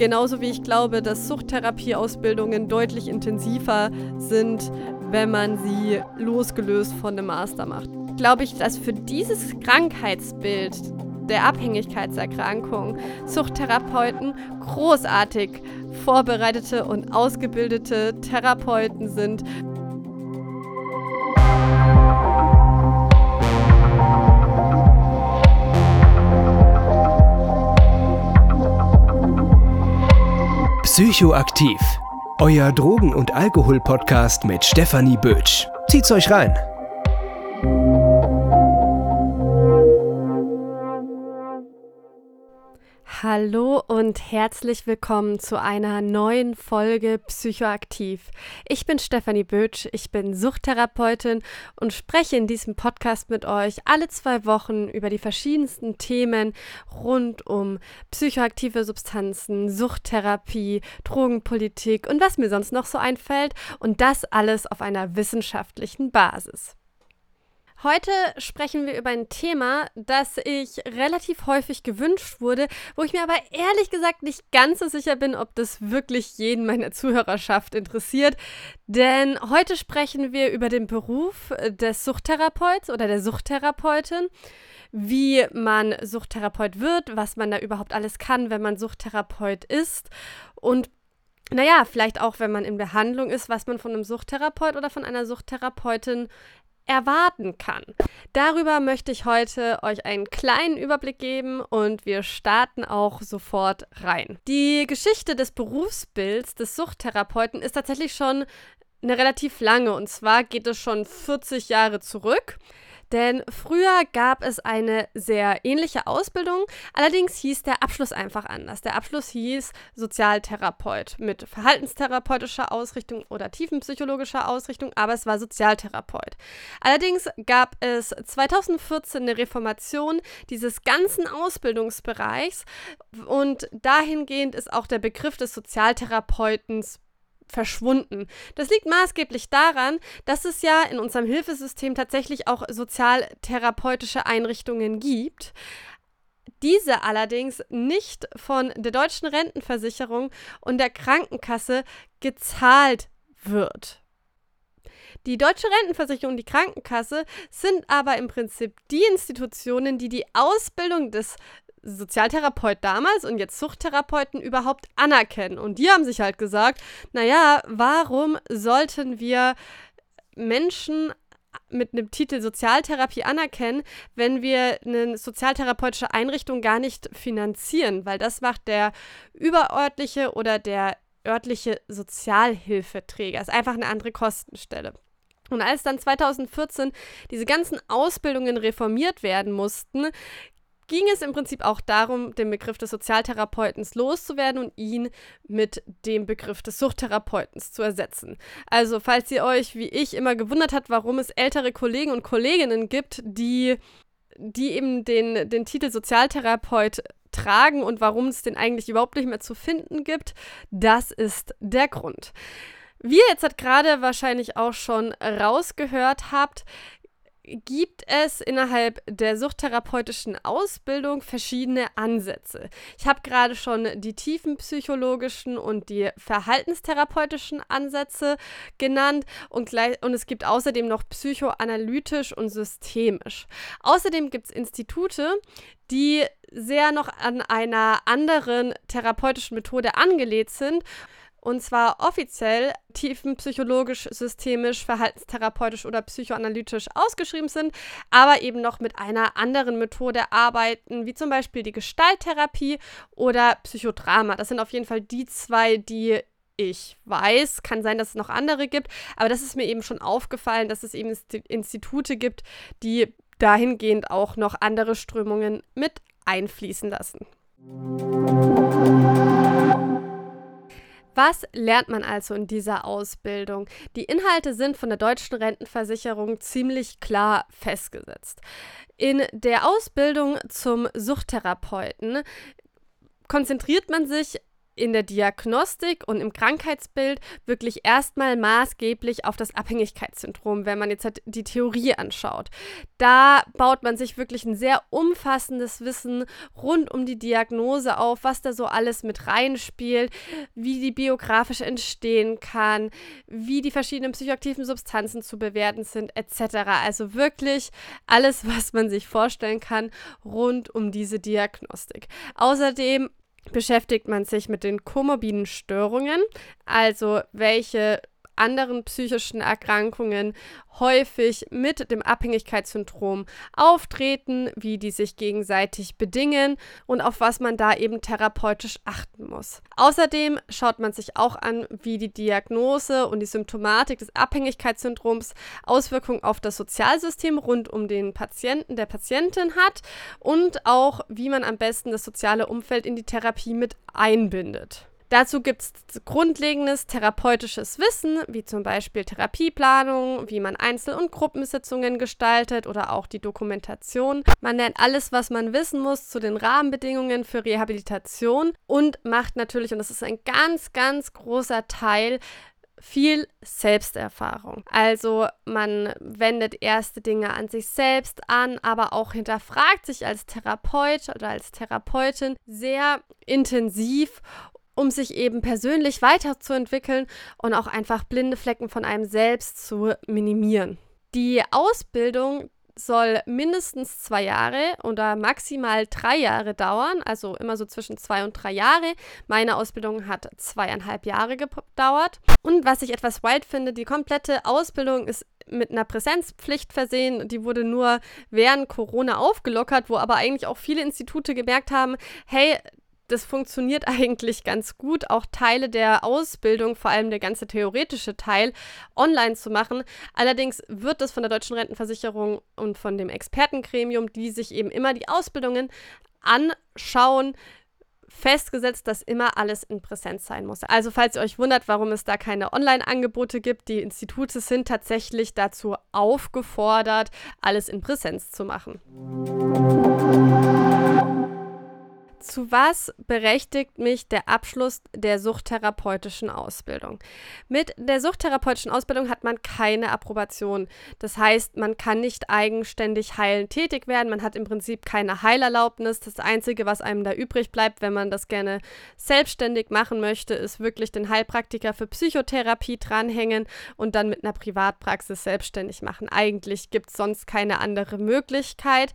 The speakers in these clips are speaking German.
Genauso wie ich glaube, dass Suchttherapieausbildungen deutlich intensiver sind, wenn man sie losgelöst von dem Master macht. Glaube ich, dass für dieses Krankheitsbild der Abhängigkeitserkrankung Suchttherapeuten großartig vorbereitete und ausgebildete Therapeuten sind. Psychoaktiv. Euer Drogen- und Alkohol-Podcast mit Stefanie Bötsch. Zieht's euch rein. Hallo und herzlich willkommen zu einer neuen Folge Psychoaktiv. Ich bin Stefanie Bötsch, ich bin Suchttherapeutin und spreche in diesem Podcast mit euch alle zwei Wochen über die verschiedensten Themen rund um psychoaktive Substanzen, Suchttherapie, Drogenpolitik und was mir sonst noch so einfällt und das alles auf einer wissenschaftlichen Basis. Heute sprechen wir über ein Thema, das ich relativ häufig gewünscht wurde, wo ich mir aber ehrlich gesagt nicht ganz so sicher bin, ob das wirklich jeden meiner Zuhörerschaft interessiert. Denn heute sprechen wir über den Beruf des Suchttherapeuten oder der Suchttherapeutin, wie man Suchttherapeut wird, was man da überhaupt alles kann, wenn man Suchttherapeut ist und naja, vielleicht auch, wenn man in Behandlung ist, was man von einem Suchttherapeut oder von einer Suchttherapeutin erwarten kann. Darüber möchte ich heute euch einen kleinen Überblick geben und wir starten auch sofort rein. Die Geschichte des Berufsbilds des Suchttherapeuten ist tatsächlich schon eine relativ lange und zwar geht es schon 40 Jahre zurück. Denn früher gab es eine sehr ähnliche Ausbildung, allerdings hieß der Abschluss einfach anders. Der Abschluss hieß Sozialtherapeut mit verhaltenstherapeutischer Ausrichtung oder tiefenpsychologischer Ausrichtung, aber es war Sozialtherapeut. Allerdings gab es 2014 eine Reformation dieses ganzen Ausbildungsbereichs und dahingehend ist auch der Begriff des Sozialtherapeutens verschwunden. Das liegt maßgeblich daran, dass es ja in unserem Hilfesystem tatsächlich auch sozialtherapeutische Einrichtungen gibt. Diese allerdings nicht von der deutschen Rentenversicherung und der Krankenkasse gezahlt wird. Die deutsche Rentenversicherung und die Krankenkasse sind aber im Prinzip die Institutionen, die die Ausbildung des Sozialtherapeut damals und jetzt Suchttherapeuten überhaupt anerkennen. Und die haben sich halt gesagt, naja, warum sollten wir Menschen mit einem Titel Sozialtherapie anerkennen, wenn wir eine sozialtherapeutische Einrichtung gar nicht finanzieren, weil das macht der überörtliche oder der örtliche Sozialhilfeträger. Ist einfach eine andere Kostenstelle. Und als dann 2014 diese ganzen Ausbildungen reformiert werden mussten, ging es im Prinzip auch darum, den Begriff des Sozialtherapeutens loszuwerden und ihn mit dem Begriff des Suchttherapeutens zu ersetzen. Also, falls ihr euch, wie ich, immer gewundert habt, warum es ältere Kollegen und Kolleginnen gibt, die, die eben den, den Titel Sozialtherapeut tragen und warum es den eigentlich überhaupt nicht mehr zu finden gibt, das ist der Grund. Wie ihr jetzt gerade wahrscheinlich auch schon rausgehört habt, gibt es innerhalb der suchttherapeutischen Ausbildung verschiedene Ansätze. Ich habe gerade schon die tiefenpsychologischen und die verhaltenstherapeutischen Ansätze genannt und, gleich, und es gibt außerdem noch psychoanalytisch und systemisch. Außerdem gibt es Institute, die sehr noch an einer anderen therapeutischen Methode angelegt sind und zwar offiziell tiefenpsychologisch, systemisch, verhaltenstherapeutisch oder psychoanalytisch ausgeschrieben sind, aber eben noch mit einer anderen Methode arbeiten, wie zum Beispiel die Gestalttherapie oder Psychodrama. Das sind auf jeden Fall die zwei, die ich weiß. Kann sein, dass es noch andere gibt, aber das ist mir eben schon aufgefallen, dass es eben Institute gibt, die dahingehend auch noch andere Strömungen mit einfließen lassen. Was lernt man also in dieser Ausbildung? Die Inhalte sind von der deutschen Rentenversicherung ziemlich klar festgesetzt. In der Ausbildung zum Suchttherapeuten konzentriert man sich in der Diagnostik und im Krankheitsbild wirklich erstmal maßgeblich auf das Abhängigkeitssyndrom, wenn man jetzt halt die Theorie anschaut. Da baut man sich wirklich ein sehr umfassendes Wissen rund um die Diagnose auf, was da so alles mit reinspielt, wie die biografisch entstehen kann, wie die verschiedenen psychoaktiven Substanzen zu bewerten sind, etc. Also wirklich alles, was man sich vorstellen kann rund um diese Diagnostik. Außerdem beschäftigt man sich mit den komorbiden Störungen, also welche anderen psychischen Erkrankungen häufig mit dem Abhängigkeitssyndrom auftreten, wie die sich gegenseitig bedingen und auf was man da eben therapeutisch achten muss. Außerdem schaut man sich auch an, wie die Diagnose und die Symptomatik des Abhängigkeitssyndroms Auswirkungen auf das Sozialsystem rund um den Patienten, der Patientin hat und auch, wie man am besten das soziale Umfeld in die Therapie mit einbindet. Dazu gibt es grundlegendes therapeutisches Wissen, wie zum Beispiel Therapieplanung, wie man Einzel- und Gruppensitzungen gestaltet oder auch die Dokumentation. Man lernt alles, was man wissen muss zu den Rahmenbedingungen für Rehabilitation und macht natürlich, und das ist ein ganz, ganz großer Teil, viel Selbsterfahrung. Also man wendet erste Dinge an sich selbst an, aber auch hinterfragt sich als Therapeut oder als Therapeutin sehr intensiv um sich eben persönlich weiterzuentwickeln und auch einfach blinde Flecken von einem selbst zu minimieren. Die Ausbildung soll mindestens zwei Jahre oder maximal drei Jahre dauern, also immer so zwischen zwei und drei Jahre. Meine Ausbildung hat zweieinhalb Jahre gedauert. Und was ich etwas wild finde, die komplette Ausbildung ist mit einer Präsenzpflicht versehen. Die wurde nur während Corona aufgelockert, wo aber eigentlich auch viele Institute gemerkt haben, hey, das funktioniert eigentlich ganz gut, auch Teile der Ausbildung, vor allem der ganze theoretische Teil, online zu machen. Allerdings wird das von der Deutschen Rentenversicherung und von dem Expertengremium, die sich eben immer die Ausbildungen anschauen, festgesetzt, dass immer alles in Präsenz sein muss. Also falls ihr euch wundert, warum es da keine Online-Angebote gibt, die Institute sind tatsächlich dazu aufgefordert, alles in Präsenz zu machen. Zu was berechtigt mich der Abschluss der suchttherapeutischen Ausbildung? Mit der suchttherapeutischen Ausbildung hat man keine Approbation. Das heißt, man kann nicht eigenständig heilend tätig werden. Man hat im Prinzip keine Heilerlaubnis. Das Einzige, was einem da übrig bleibt, wenn man das gerne selbstständig machen möchte, ist wirklich den Heilpraktiker für Psychotherapie dranhängen und dann mit einer Privatpraxis selbstständig machen. Eigentlich gibt es sonst keine andere Möglichkeit,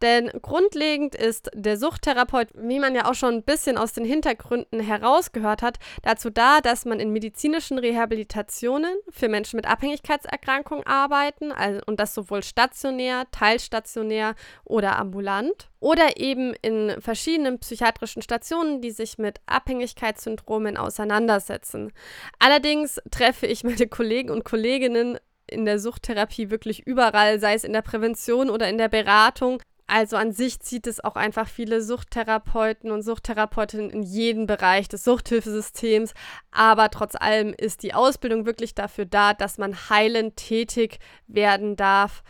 denn grundlegend ist der Suchttherapeut wie man ja auch schon ein bisschen aus den Hintergründen herausgehört hat, dazu da, dass man in medizinischen Rehabilitationen für Menschen mit Abhängigkeitserkrankungen arbeiten also, und das sowohl stationär, teilstationär oder ambulant oder eben in verschiedenen psychiatrischen Stationen, die sich mit Abhängigkeitssyndromen auseinandersetzen. Allerdings treffe ich meine Kollegen und Kolleginnen in der Suchttherapie wirklich überall, sei es in der Prävention oder in der Beratung, also an sich zieht es auch einfach viele Suchttherapeuten und Suchttherapeutinnen in jeden Bereich des Suchthilfesystems. Aber trotz allem ist die Ausbildung wirklich dafür da, dass man heilend tätig werden darf.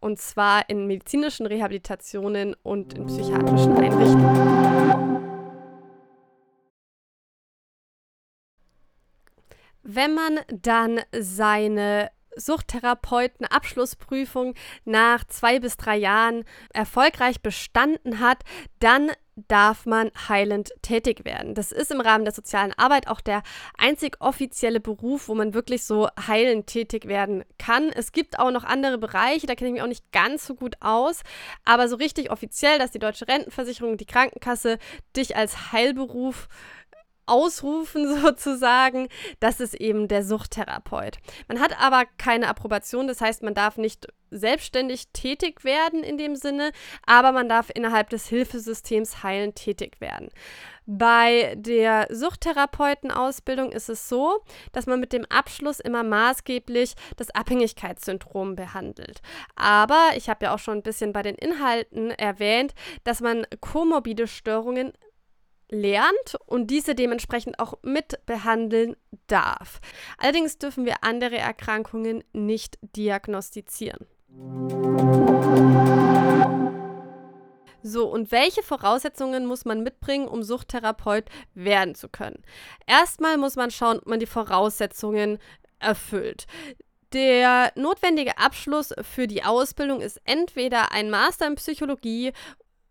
Und zwar in medizinischen Rehabilitationen und in psychiatrischen Einrichtungen. Wenn man dann seine Suchttherapeuten-Abschlussprüfung nach zwei bis drei Jahren erfolgreich bestanden hat, dann darf man heilend tätig werden. Das ist im Rahmen der sozialen Arbeit auch der einzig offizielle Beruf, wo man wirklich so heilend tätig werden kann. Es gibt auch noch andere Bereiche, da kenne ich mich auch nicht ganz so gut aus, aber so richtig offiziell, dass die deutsche Rentenversicherung die Krankenkasse dich als Heilberuf ausrufen sozusagen, das ist eben der Suchttherapeut. Man hat aber keine Approbation, das heißt, man darf nicht selbstständig tätig werden in dem Sinne, aber man darf innerhalb des Hilfesystems heilend tätig werden. Bei der Suchttherapeutenausbildung ist es so, dass man mit dem Abschluss immer maßgeblich das Abhängigkeitssyndrom behandelt. Aber ich habe ja auch schon ein bisschen bei den Inhalten erwähnt, dass man komorbide Störungen lernt und diese dementsprechend auch mit behandeln darf. Allerdings dürfen wir andere Erkrankungen nicht diagnostizieren. So, und welche Voraussetzungen muss man mitbringen, um Suchttherapeut werden zu können? Erstmal muss man schauen, ob man die Voraussetzungen erfüllt. Der notwendige Abschluss für die Ausbildung ist entweder ein Master in Psychologie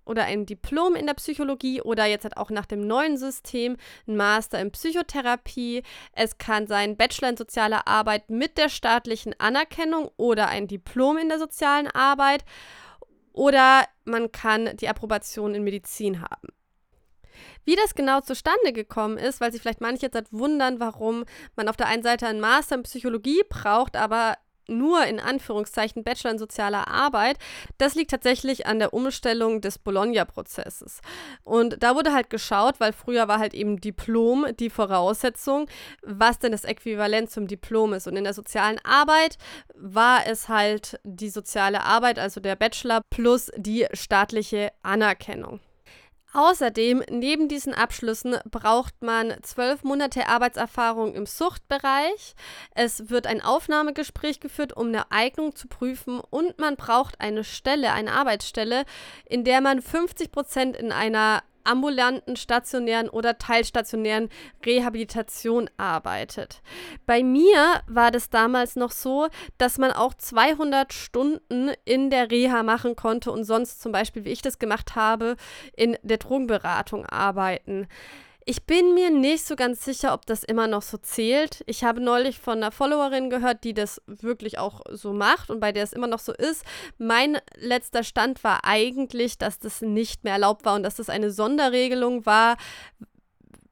oder ein Diplom in der Psychologie oder jetzt halt auch nach dem neuen System ein Master in Psychotherapie. Es kann sein Bachelor in sozialer Arbeit mit der staatlichen Anerkennung oder ein Diplom in der sozialen Arbeit oder man kann die Approbation in Medizin haben. Wie das genau zustande gekommen ist, weil sich vielleicht manche jetzt halt wundern, warum man auf der einen Seite einen Master in Psychologie braucht, aber nur in Anführungszeichen Bachelor in sozialer Arbeit, das liegt tatsächlich an der Umstellung des Bologna-Prozesses. Und da wurde halt geschaut, weil früher war halt eben Diplom die Voraussetzung, was denn das Äquivalent zum Diplom ist. Und in der sozialen Arbeit war es halt die soziale Arbeit, also der Bachelor plus die staatliche Anerkennung. Außerdem, neben diesen Abschlüssen braucht man zwölf Monate Arbeitserfahrung im Suchtbereich. Es wird ein Aufnahmegespräch geführt, um eine Eignung zu prüfen. Und man braucht eine Stelle, eine Arbeitsstelle, in der man 50 Prozent in einer ambulanten, stationären oder teilstationären Rehabilitation arbeitet. Bei mir war das damals noch so, dass man auch 200 Stunden in der Reha machen konnte und sonst zum Beispiel, wie ich das gemacht habe, in der Drogenberatung arbeiten. Ich bin mir nicht so ganz sicher, ob das immer noch so zählt. Ich habe neulich von einer Followerin gehört, die das wirklich auch so macht und bei der es immer noch so ist. Mein letzter Stand war eigentlich, dass das nicht mehr erlaubt war und dass das eine Sonderregelung war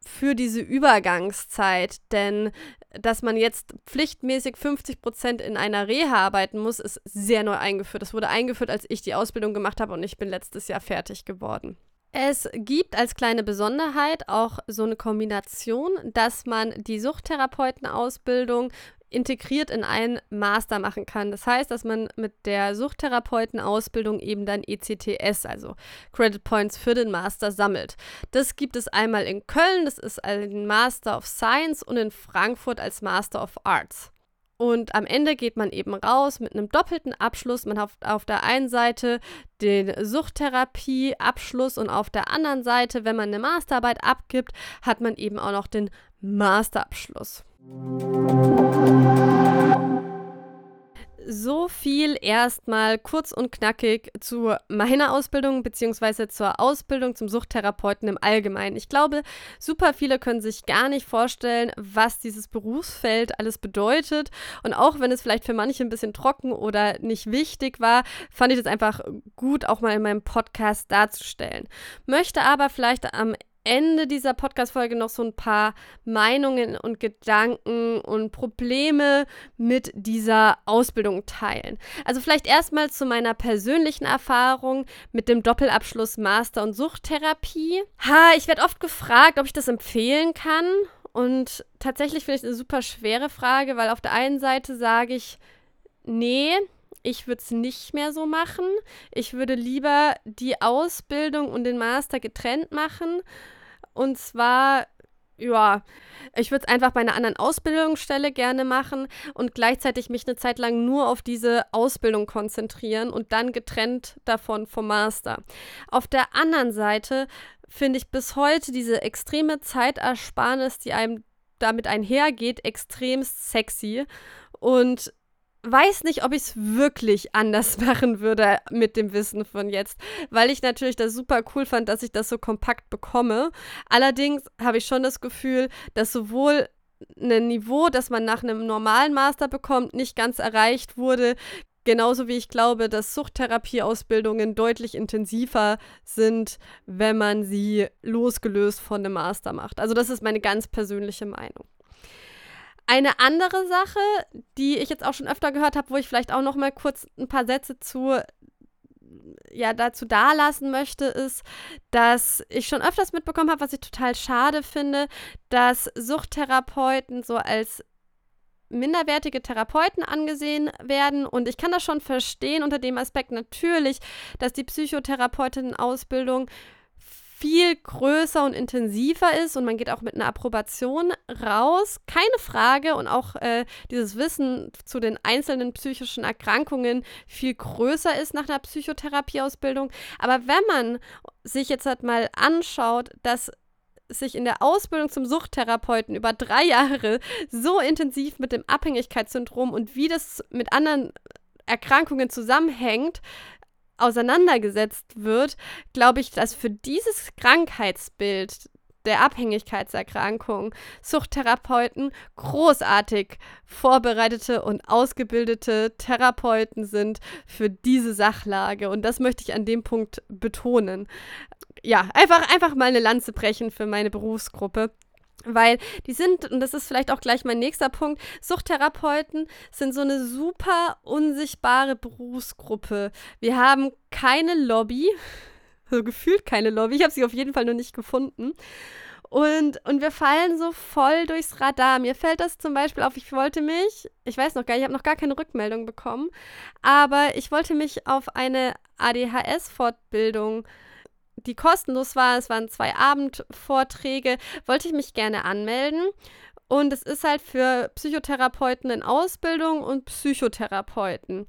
für diese Übergangszeit. Denn dass man jetzt pflichtmäßig 50 Prozent in einer Reha arbeiten muss, ist sehr neu eingeführt. Das wurde eingeführt, als ich die Ausbildung gemacht habe und ich bin letztes Jahr fertig geworden. Es gibt als kleine Besonderheit auch so eine Kombination, dass man die Suchttherapeutenausbildung integriert in einen Master machen kann. Das heißt, dass man mit der Suchttherapeutenausbildung eben dann ECTS, also Credit Points für den Master sammelt. Das gibt es einmal in Köln, das ist ein Master of Science und in Frankfurt als Master of Arts. Und am Ende geht man eben raus mit einem doppelten Abschluss. Man hat auf der einen Seite den Suchttherapie-Abschluss und auf der anderen Seite, wenn man eine Masterarbeit abgibt, hat man eben auch noch den Masterabschluss. So viel erstmal kurz und knackig zu meiner Ausbildung bzw. zur Ausbildung zum Suchttherapeuten im Allgemeinen. Ich glaube, super viele können sich gar nicht vorstellen, was dieses Berufsfeld alles bedeutet. Und auch wenn es vielleicht für manche ein bisschen trocken oder nicht wichtig war, fand ich es einfach gut, auch mal in meinem Podcast darzustellen. Möchte aber vielleicht am Ende dieser Podcast-Folge noch so ein paar Meinungen und Gedanken und Probleme mit dieser Ausbildung teilen. Also vielleicht erstmal zu meiner persönlichen Erfahrung mit dem Doppelabschluss Master und Suchttherapie. Ha, ich werde oft gefragt, ob ich das empfehlen kann. Und tatsächlich finde ich es eine super schwere Frage, weil auf der einen Seite sage ich, nee, ich würde es nicht mehr so machen. Ich würde lieber die Ausbildung und den Master getrennt machen. Und zwar, ja, ich würde es einfach bei einer anderen Ausbildungsstelle gerne machen und gleichzeitig mich eine Zeit lang nur auf diese Ausbildung konzentrieren und dann getrennt davon vom Master. Auf der anderen Seite finde ich bis heute diese extreme Zeitersparnis, die einem damit einhergeht, extrem sexy. Und weiß nicht, ob ich es wirklich anders machen würde mit dem Wissen von jetzt, weil ich natürlich das super cool fand, dass ich das so kompakt bekomme. Allerdings habe ich schon das Gefühl, dass sowohl ein Niveau, das man nach einem normalen Master bekommt, nicht ganz erreicht wurde. Genauso wie ich glaube, dass Suchttherapieausbildungen deutlich intensiver sind, wenn man sie losgelöst von dem Master macht. Also das ist meine ganz persönliche Meinung. Eine andere Sache, die ich jetzt auch schon öfter gehört habe, wo ich vielleicht auch noch mal kurz ein paar Sätze zu ja dazu dalassen möchte, ist, dass ich schon öfters mitbekommen habe, was ich total schade finde, dass Suchttherapeuten so als minderwertige Therapeuten angesehen werden. Und ich kann das schon verstehen unter dem Aspekt natürlich, dass die Psychotherapeutin-Ausbildung viel größer und intensiver ist und man geht auch mit einer Approbation raus, keine Frage. Und auch äh, dieses Wissen zu den einzelnen psychischen Erkrankungen viel größer ist nach einer Psychotherapieausbildung. Aber wenn man sich jetzt halt mal anschaut, dass sich in der Ausbildung zum Suchttherapeuten über drei Jahre so intensiv mit dem Abhängigkeitssyndrom und wie das mit anderen Erkrankungen zusammenhängt, auseinandergesetzt wird, glaube ich, dass für dieses Krankheitsbild der Abhängigkeitserkrankung Suchttherapeuten großartig vorbereitete und ausgebildete Therapeuten sind für diese Sachlage. Und das möchte ich an dem Punkt betonen. Ja, einfach, einfach mal eine Lanze brechen für meine Berufsgruppe. Weil die sind, und das ist vielleicht auch gleich mein nächster Punkt, Suchttherapeuten sind so eine super unsichtbare Berufsgruppe. Wir haben keine Lobby, so gefühlt keine Lobby. Ich habe sie auf jeden Fall noch nicht gefunden. Und, und wir fallen so voll durchs Radar. Mir fällt das zum Beispiel auf, ich wollte mich, ich weiß noch gar nicht, ich habe noch gar keine Rückmeldung bekommen, aber ich wollte mich auf eine ADHS-Fortbildung äh, die kostenlos war. Es waren zwei Abendvorträge. Wollte ich mich gerne anmelden. Und es ist halt für Psychotherapeuten in Ausbildung und Psychotherapeuten.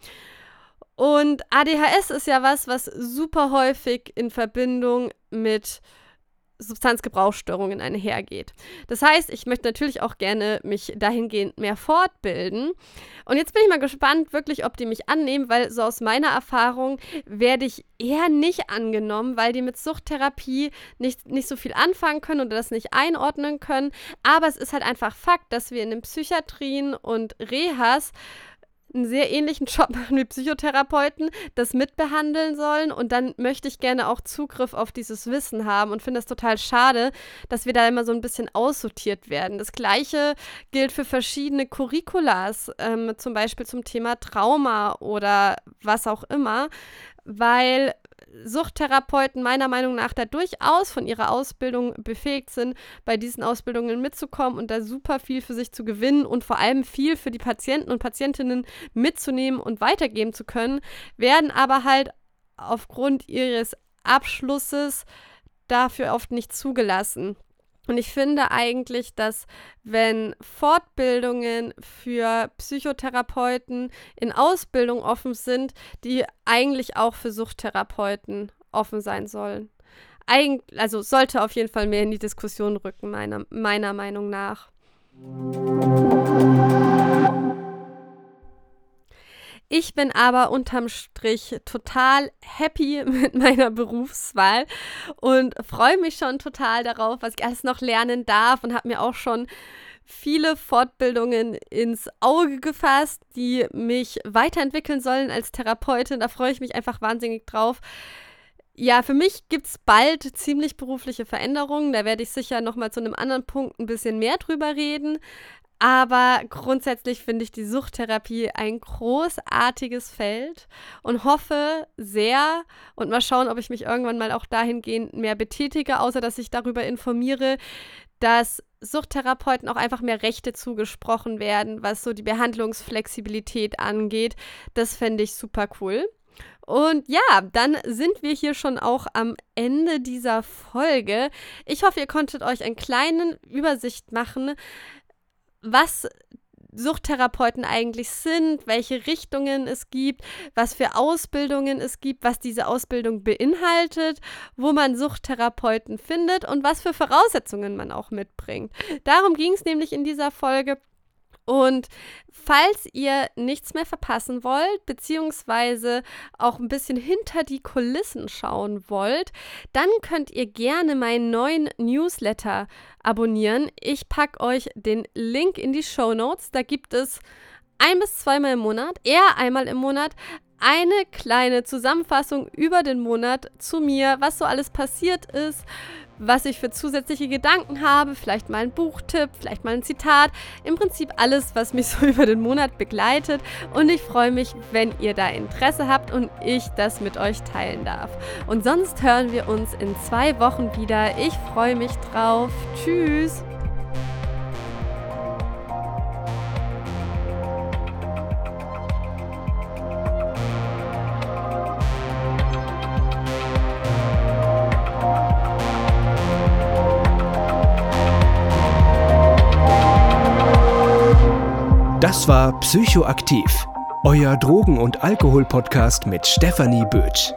Und ADHS ist ja was, was super häufig in Verbindung mit Substanzgebrauchsstörungen einhergeht. Das heißt, ich möchte natürlich auch gerne mich dahingehend mehr fortbilden. Und jetzt bin ich mal gespannt, wirklich, ob die mich annehmen, weil so aus meiner Erfahrung werde ich eher nicht angenommen, weil die mit Suchttherapie nicht, nicht so viel anfangen können oder das nicht einordnen können. Aber es ist halt einfach Fakt, dass wir in den Psychiatrien und Rehas einen sehr ähnlichen Job machen wie Psychotherapeuten, das mitbehandeln sollen und dann möchte ich gerne auch Zugriff auf dieses Wissen haben und finde es total schade, dass wir da immer so ein bisschen aussortiert werden. Das gleiche gilt für verschiedene Curriculas, ähm, zum Beispiel zum Thema Trauma oder was auch immer, weil Suchttherapeuten meiner Meinung nach da durchaus von ihrer Ausbildung befähigt sind, bei diesen Ausbildungen mitzukommen und da super viel für sich zu gewinnen und vor allem viel für die Patienten und Patientinnen mitzunehmen und weitergeben zu können, werden aber halt aufgrund ihres Abschlusses dafür oft nicht zugelassen. Und ich finde eigentlich, dass wenn Fortbildungen für Psychotherapeuten in Ausbildung offen sind, die eigentlich auch für Suchttherapeuten offen sein sollen. Eig also sollte auf jeden Fall mehr in die Diskussion rücken, meiner, meiner Meinung nach. Ich bin aber unterm Strich total happy mit meiner Berufswahl und freue mich schon total darauf, was ich alles noch lernen darf und habe mir auch schon viele Fortbildungen ins Auge gefasst, die mich weiterentwickeln sollen als Therapeutin. Da freue ich mich einfach wahnsinnig drauf. Ja, für mich gibt es bald ziemlich berufliche Veränderungen. Da werde ich sicher nochmal zu einem anderen Punkt ein bisschen mehr drüber reden. Aber grundsätzlich finde ich die Suchttherapie ein großartiges Feld und hoffe sehr und mal schauen, ob ich mich irgendwann mal auch dahingehend mehr betätige, außer dass ich darüber informiere, dass Suchttherapeuten auch einfach mehr Rechte zugesprochen werden, was so die Behandlungsflexibilität angeht. Das fände ich super cool. Und ja, dann sind wir hier schon auch am Ende dieser Folge. Ich hoffe, ihr konntet euch einen kleinen Übersicht machen, was Suchttherapeuten eigentlich sind, welche Richtungen es gibt, was für Ausbildungen es gibt, was diese Ausbildung beinhaltet, wo man Suchttherapeuten findet und was für Voraussetzungen man auch mitbringt. Darum ging es nämlich in dieser Folge. Und falls ihr nichts mehr verpassen wollt, beziehungsweise auch ein bisschen hinter die Kulissen schauen wollt, dann könnt ihr gerne meinen neuen Newsletter abonnieren. Ich packe euch den Link in die Show Notes. Da gibt es ein bis zweimal im Monat, eher einmal im Monat, eine kleine Zusammenfassung über den Monat zu mir, was so alles passiert ist, was ich für zusätzliche Gedanken habe, vielleicht mal ein Buchtipp, vielleicht mal ein Zitat. Im Prinzip alles, was mich so über den Monat begleitet. Und ich freue mich, wenn ihr da Interesse habt und ich das mit euch teilen darf. Und sonst hören wir uns in zwei Wochen wieder. Ich freue mich drauf. Tschüss. Das war Psychoaktiv, euer Drogen- und Alkohol-Podcast mit Stefanie Bötsch.